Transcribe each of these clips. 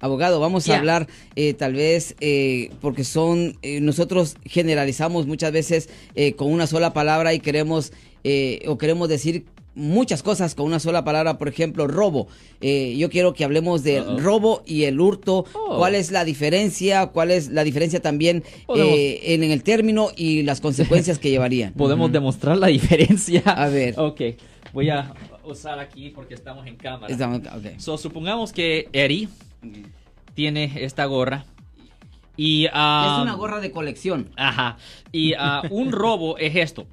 abogado, vamos a hablar eh, tal vez eh, porque son, eh, nosotros generalizamos muchas veces eh, con una sola palabra y queremos, eh, o queremos decir muchas cosas con una sola palabra, por ejemplo, robo. Eh, yo quiero que hablemos del robo y el hurto. Oh. ¿Cuál es la diferencia? ¿Cuál es la diferencia también eh, en, en el término y las consecuencias que llevarían? Podemos demostrar la diferencia. A ver. Ok, voy a usar aquí porque estamos en cámara. Estamos- ok. So, supongamos que Eri tiene esta gorra y... ah, es una gorra de colección. Ajá. Y ah, un robo es esto.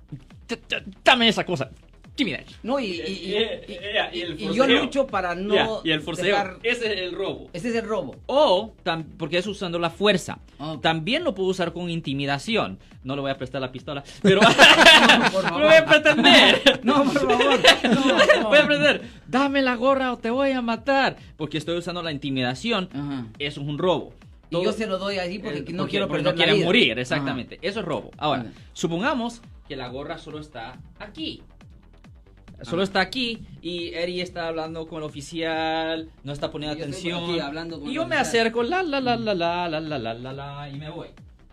Dame esa cosa. That. No, y, y- y- Eh, eh, y yo lucho para no y el forceo. dejar- Ese es el robo. Ese es el robo. O, tam- porque es usando la fuerza. Ok. También lo puedo usar con intimidación. No le voy a prestar la pistola, pero por lo favor. voy a pretender. No, por favor. No, no. Voy a pretender. Dame la gorra o te voy a matar. Porque estoy usando la intimidación. Ajá. Eso es un robo. Y yo se lo doy ahí porque Eh, no quiero porque perder no la quiere vida. morir, exactamente. Eso es robo. Ahora, Ajá. supongamos que la gorra solo está aquí. Solo está aquí y Eri está hablando con el oficial, no está poniendo Y atención. aquí hablando con y yo me acerco, la la la la la la la la la la y me voy.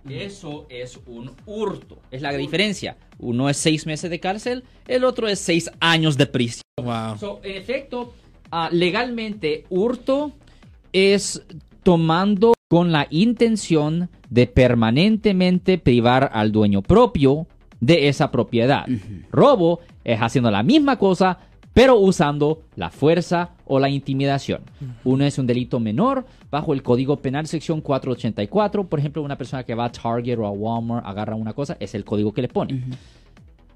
Eso es un hurto. Es la diferencia. Uno es seis meses de cárcel, el otro es seis años de prisión. Wow. So, en efecto, ah, legalmente, hurto es tomando con la intención de permanentemente privar al dueño propio de esa propiedad. Robo es haciendo la misma cosa, pero usando la fuerza o la intimidación. Uno es un delito menor bajo el Código Penal sección 484. Por ejemplo, una persona que va a Target o a Walmart agarra una cosa, es el código que le pone.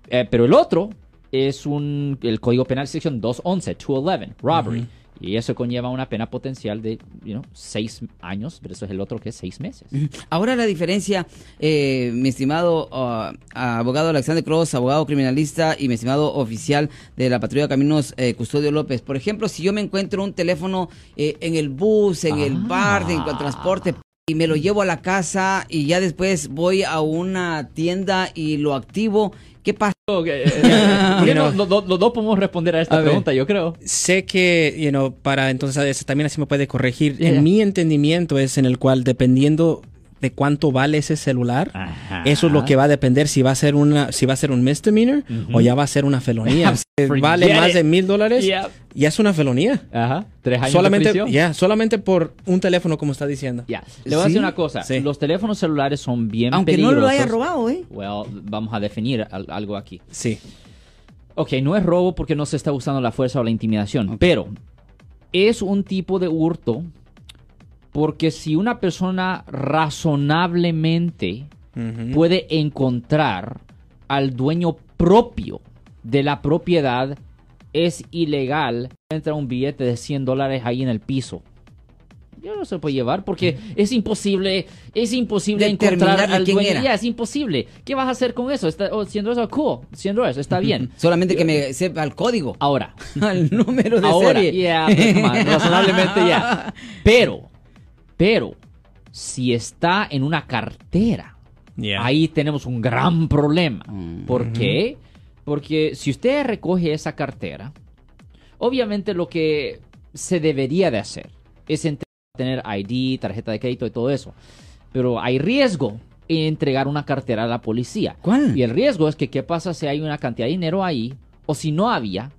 Eh, pero el otro es un, el Código Penal sección 211, 211, robbery. Y eso conlleva una pena potencial de, you know, seis años, pero eso es el otro que es seis meses. Ahora la diferencia, eh, mi estimado ah, abogado Alexander Cross, abogado criminalista y mi estimado oficial de la Patrulla de Caminos, eh, Custodio López. Por ejemplo, si yo me encuentro un teléfono eh, en el bus, en el Ah. bar, en el transporte y me lo llevo a la casa y ya después voy a una tienda y lo activo, ¿qué pasa? Los, dos podemos responder a esta A ver. pregunta, yo creo. Sé que, you know, para entonces también así me puede corregir. Yeah. En mi entendimiento es en el cual dependiendo de cuánto vale ese celular, Ajá. eso es lo que va a depender si va a ser una, si va a ser un misdemeanor o ya va a ser una felonía. Si vale más it. de mil dólares, Yeah. ya es una felonía. Ajá. Tres años Solamente, de prisión. ya, solamente por un teléfono, como está diciendo. Ya. Le voy a decir una cosa. Sí. Los teléfonos celulares son bien Aunque no lo haya robado, ¿eh? Well, vamos a definir al- algo aquí. Sí. Ok, no es robo porque no se está usando la fuerza o la intimidación, pero es un tipo de hurto porque si una persona razonablemente puede encontrar al dueño propio de la propiedad, es ilegal entra un billete de 100 dólares ahí en el piso. Ya no se puede llevar porque es imposible, es imposible Determinar encontrar al quién dueño. era. Es imposible. ¿Qué vas a hacer con eso? Está, oh, 100 dólares, cool. 100 dólares, está bien. Solamente que me sepa el código, Ahora, el número de ahora, serie. yeah, on, razonablemente ya. Pero, pero, si está en una cartera, Yeah. ahí tenemos un gran problema. Mm. ¿Por qué? Porque si usted recoge esa cartera, obviamente lo que se debería de hacer es tener ID, tarjeta de crédito y todo eso. Pero hay riesgo en entregar una cartera a la policía. ¿Cuál? Y el riesgo es que qué pasa si hay una cantidad de dinero ahí o si no había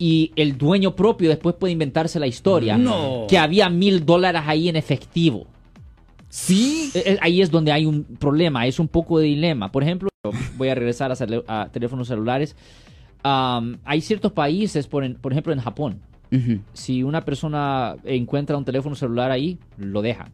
y el dueño propio después puede inventarse la historia No. que había mil dólares ahí en efectivo. Sí. Eh, eh, Ahí es donde hay un problema, es un poco de dilema. Por ejemplo, voy a regresar a, teléfonos celulares. Am, hay ciertos países, por, en- por ejemplo en Japón, si una persona encuentra un teléfono celular ahí, lo dejan.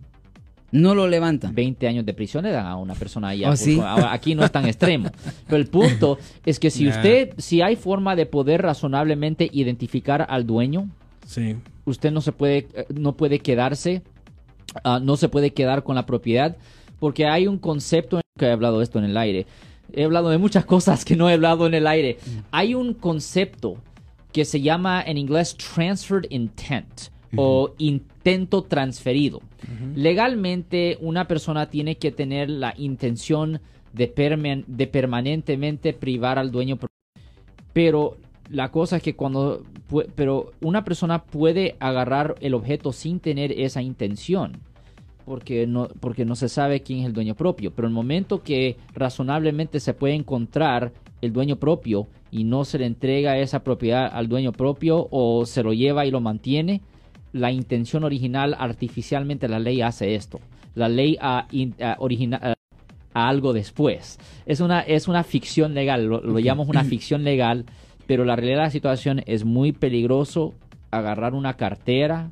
No lo levantan. 20 años de prisión le dan a una persona ahí. ¿Oh, sí? Aquí no es tan extremo. Pero el punto es que si Nah. usted, si hay forma de poder razonablemente identificar al dueño, Sí. usted no se puede, eh, no puede quedarse, ah, no se puede quedar con la propiedad, porque hay un concepto, que he hablado de esto en el aire, he hablado de muchas cosas que no he hablado en el aire. Hay un concepto que se llama en inglés transferred intent o intento transferido. Legalmente una persona tiene que tener la intención de, perman- de permanentemente privar al dueño, pero la cosa es que cuando, pero una persona puede agarrar el objeto sin tener esa intención, porque no, porque no se sabe quién es el dueño propio. Pero el momento que razonablemente se puede encontrar el dueño propio y no se le entrega esa propiedad al dueño propio o se lo lleva y lo mantiene, la intención original artificialmente la ley hace esto. La ley origina- ah, a algo después. Es una, es una ficción legal, lo, lo llamamos una ficción legal, pero la realidad de la situación es muy peligroso agarrar una cartera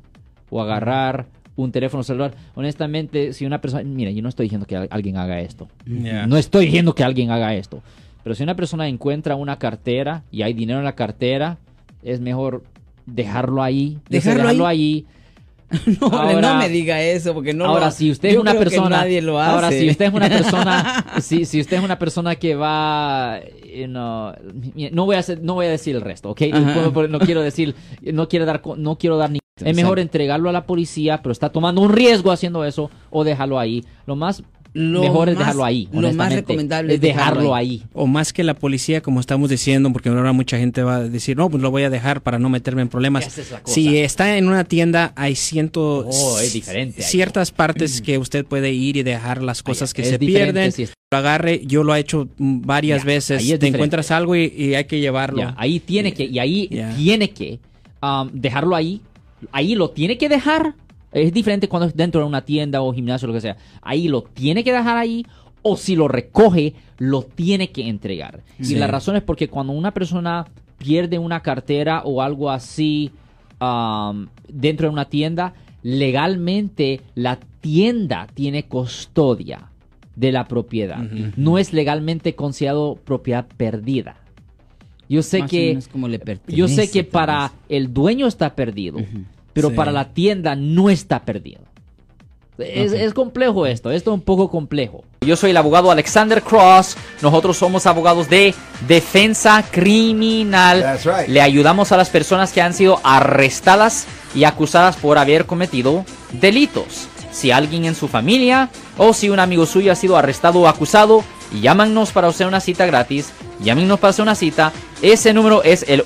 o agarrar un teléfono celular. Honestamente, si una persona, mira, yo no estoy diciendo que al- alguien haga esto. Yeah. No estoy diciendo que alguien haga esto. Pero si una persona encuentra una cartera y hay dinero en la cartera, es mejor dejarlo ahí. ¿Dejarlo ahí. No, Ahora- no me diga eso, porque no ahora, lo- si usted es una persona, nadie lo hace. ahora si usted es una persona, si, si usted es una persona que va, you know, no voy a hacer- no voy a decir el resto, ¿ok? No, no- quiero decir, no quiero dar, no quiero dar ni. Es mejor entregarlo a la policía, pero está tomando un riesgo haciendo eso, o dejarlo ahí. Lo más Lo mejor es más- dejarlo ahí. lo más recomendable es dejarlo dejarlo ahí. O más que la policía, como estamos diciendo, porque ahora mucha gente va a decir, no, pues lo voy a dejar para no meterme en problemas. Es. Si está en una tienda, hay ciento... Oh, es diferente ahí. Ciertas partes que usted puede ir y dejar las cosas que se pierden. si Lo agarre, yo lo he hecho mm, varias veces. Te diferente. encuentras algo y, y hay que llevarlo. Ahí tiene que, y ahí tiene que um, dejarlo ahí. Ahí lo tiene que dejar. Es diferente cuando es dentro de una tienda o gimnasio o lo que sea. Ahí lo tiene que dejar ahí. O si lo recoge, lo tiene que entregar. Sí. Y la razón es porque cuando una persona pierde una cartera o algo así um, dentro de una tienda, legalmente la tienda tiene custodia de la propiedad. No es legalmente considerado propiedad perdida. Yo sé Más que como le yo sé que para vez. el dueño está perdido. Pero Sí. para la tienda no está perdido. Es, complejo esto, esto es un poco complejo. Yo soy el abogado Alexander Cross, nosotros somos abogados de defensa criminal. That's right. Le ayudamos a las personas que han sido arrestadas y acusadas por haber cometido delitos. Si alguien en su familia o si un amigo suyo ha sido arrestado o acusado, llámanos para hacer una cita gratis. Llámenos para hacer una cita. Ese número es el